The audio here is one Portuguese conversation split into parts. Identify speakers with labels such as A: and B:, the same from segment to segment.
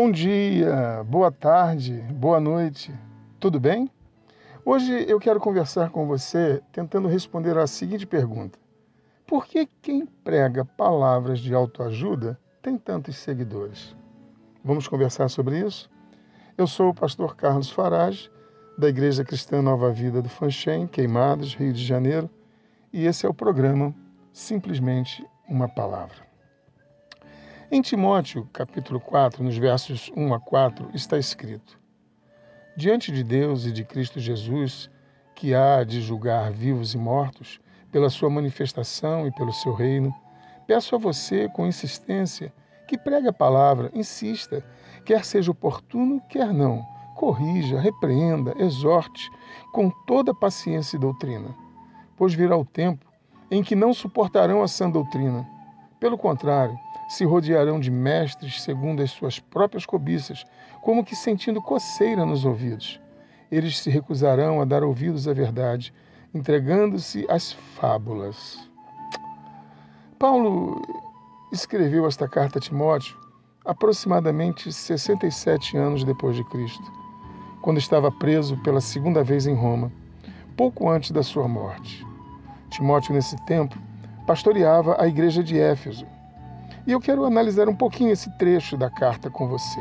A: Bom dia, boa tarde, boa noite, tudo bem? Hoje eu quero conversar com você tentando responder à seguinte pergunta: Por que quem prega palavras de autoajuda tem tantos seguidores? Vamos conversar sobre isso? Eu sou o pastor Carlos Farage, da Igreja Cristã Nova Vida do Fanchen, Queimados, Rio de Janeiro, e esse é o programa Simplesmente uma Palavra. Em Timóteo, capítulo 4, nos versos 1 a 4, está escrito: Diante de Deus e de Cristo Jesus, que há de julgar vivos e mortos, pela sua manifestação e pelo seu reino, peço a você com insistência que pregue a palavra, insista, quer seja oportuno, quer não, corrija, repreenda, exorte, com toda paciência e doutrina. Pois virá o tempo em que não suportarão a sã doutrina. Pelo contrário, se rodearão de mestres segundo as suas próprias cobiças, como que sentindo coceira nos ouvidos. Eles se recusarão a dar ouvidos à verdade, entregando-se às fábulas. Paulo escreveu esta carta a Timóteo aproximadamente 67 anos depois de Cristo, quando estava preso pela segunda vez em Roma, pouco antes da sua morte. Timóteo, nesse tempo, pastoreava a igreja de Éfeso, e eu quero analisar um pouquinho esse trecho da carta com você.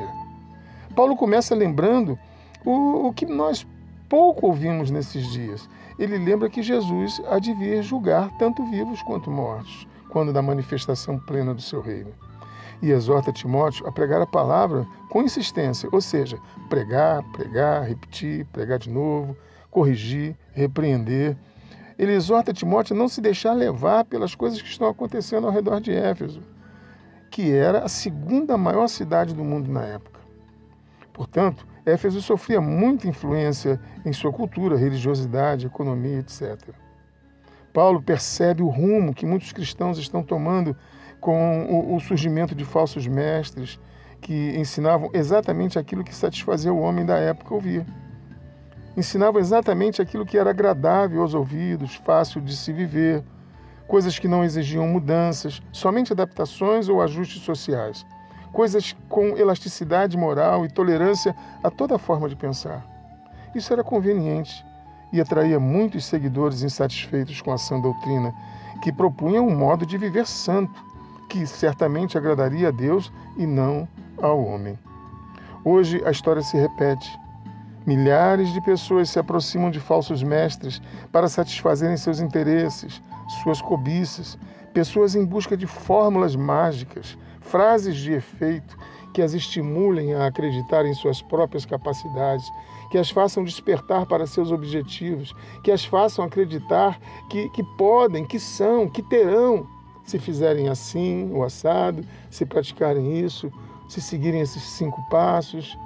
A: Paulo começa lembrando o, o que nós pouco ouvimos nesses dias. Ele lembra que Jesus há julgar tanto vivos quanto mortos, quando da manifestação plena do seu reino. E exorta Timóteo a pregar a palavra com insistência, ou seja, pregar, pregar, repetir, pregar de novo, corrigir, repreender. Ele exorta Timóteo a não se deixar levar pelas coisas que estão acontecendo ao redor de Éfeso que era a segunda maior cidade do mundo na época. Portanto, Éfeso sofria muita influência em sua cultura, religiosidade, economia, etc. Paulo percebe o rumo que muitos cristãos estão tomando com o surgimento de falsos mestres que ensinavam exatamente aquilo que satisfazia o homem da época ouvir. Ensinavam exatamente aquilo que era agradável aos ouvidos, fácil de se viver, coisas que não exigiam mudanças, somente adaptações ou ajustes sociais, coisas com elasticidade moral e tolerância a toda forma de pensar. Isso era conveniente e atraía muitos seguidores insatisfeitos com a sã doutrina, que propunham um modo de viver santo, que certamente agradaria a Deus e não ao homem. Hoje a história se repete. Milhares de pessoas se aproximam de falsos mestres para satisfazerem seus interesses, suas cobiças, pessoas em busca de fórmulas mágicas, frases de efeito que as estimulem a acreditar em suas próprias capacidades, que as façam despertar para seus objetivos, que as façam acreditar que, que podem, que são, que terão, se fizerem assim, o assado, se praticarem isso, se seguirem esses cinco passos.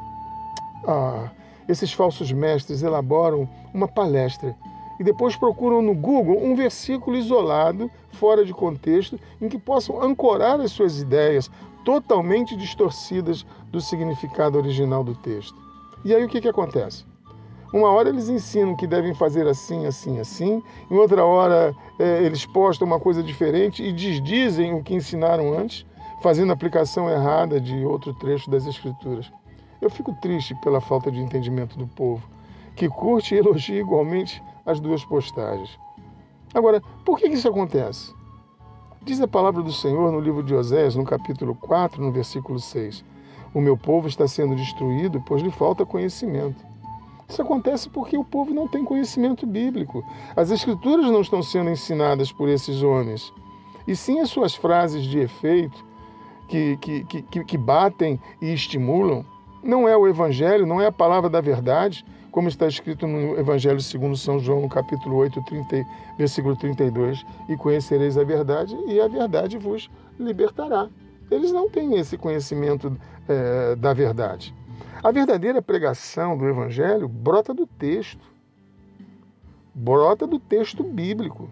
A: Ah, esses falsos mestres elaboram uma palestra e depois procuram no Google um versículo isolado, fora de contexto, em que possam ancorar as suas ideias totalmente distorcidas do significado original do texto. E aí o que, que acontece? Uma hora eles ensinam que devem fazer assim, assim, assim, em outra hora é, eles postam uma coisa diferente e desdizem o que ensinaram antes, fazendo aplicação errada de outro trecho das Escrituras. Eu fico triste pela falta de entendimento do povo, que curte e elogia igualmente as duas postagens. Agora, por que isso acontece? Diz a palavra do Senhor no livro de Oséias, no capítulo 4, no versículo 6. O meu povo está sendo destruído, pois lhe falta conhecimento. Isso acontece porque o povo não tem conhecimento bíblico. As escrituras não estão sendo ensinadas por esses homens. E sim as suas frases de efeito, que, que, que, que batem e estimulam, não é o Evangelho, não é a palavra da verdade, como está escrito no Evangelho segundo São João, no capítulo 8, 30, versículo 32, e conhecereis a verdade, e a verdade vos libertará. Eles não têm esse conhecimento é, da verdade. A verdadeira pregação do Evangelho brota do texto, brota do texto bíblico.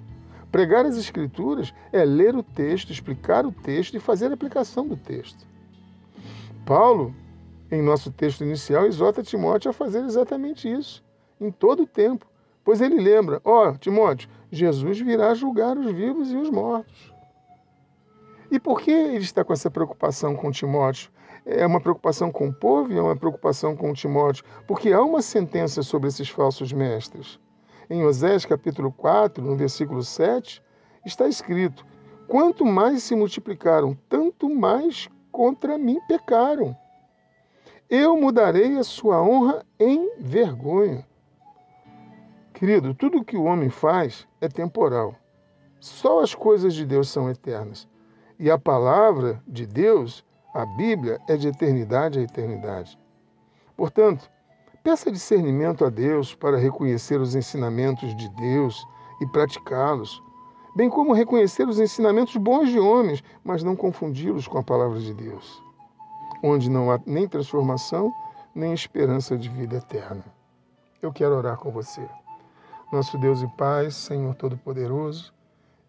A: Pregar as Escrituras é ler o texto, explicar o texto e fazer a aplicação do texto. Paulo em nosso texto inicial, exorta Timóteo a fazer exatamente isso, em todo o tempo. Pois ele lembra: ó, oh, Timóteo, Jesus virá julgar os vivos e os mortos. E por que ele está com essa preocupação com Timóteo é uma preocupação com o povo e é uma preocupação com Timóteo, porque há uma sentença sobre esses falsos mestres. Em Osés capítulo 4, no versículo 7, está escrito: Quanto mais se multiplicaram, tanto mais contra mim pecaram. Eu mudarei a sua honra em vergonha. Querido, tudo que o homem faz é temporal. Só as coisas de Deus são eternas. E a palavra de Deus, a Bíblia, é de eternidade a eternidade. Portanto, peça discernimento a Deus para reconhecer os ensinamentos de Deus e praticá-los, bem como reconhecer os ensinamentos bons de homens, mas não confundi-los com a palavra de Deus, onde não há nem transformação, nem esperança de vida eterna. Eu quero orar com você. Nosso Deus e Pai, Senhor Todo-Poderoso,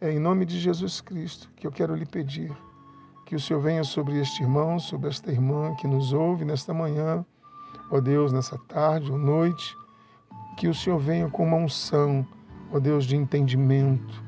A: é em nome de Jesus Cristo que eu quero lhe pedir que o Senhor venha sobre este irmão, sobre esta irmã que nos ouve nesta manhã, ó Deus, nessa tarde ou noite, que o Senhor venha com uma unção, ó Deus, de entendimento,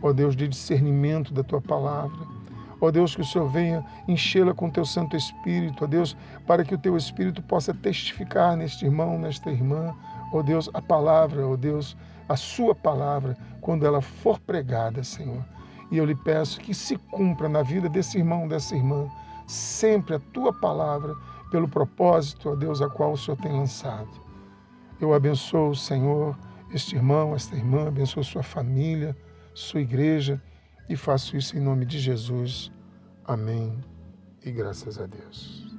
A: ó Deus, de discernimento da tua palavra. Ó Deus, que o Senhor venha enchê-la com teu Santo Espírito, ó Deus, para que o teu Espírito possa testificar neste irmão, nesta irmã, ó Deus, a palavra, ó Deus, a sua palavra, quando ela for pregada, Senhor. E eu lhe peço que se cumpra na vida desse irmão, dessa irmã, sempre a tua palavra, pelo propósito, ó Deus, a qual o Senhor tem lançado. Eu abençoo, Senhor, este irmão, esta irmã, abençoo sua família, sua igreja e faço isso em nome de Jesus. Amém. E graças a Deus.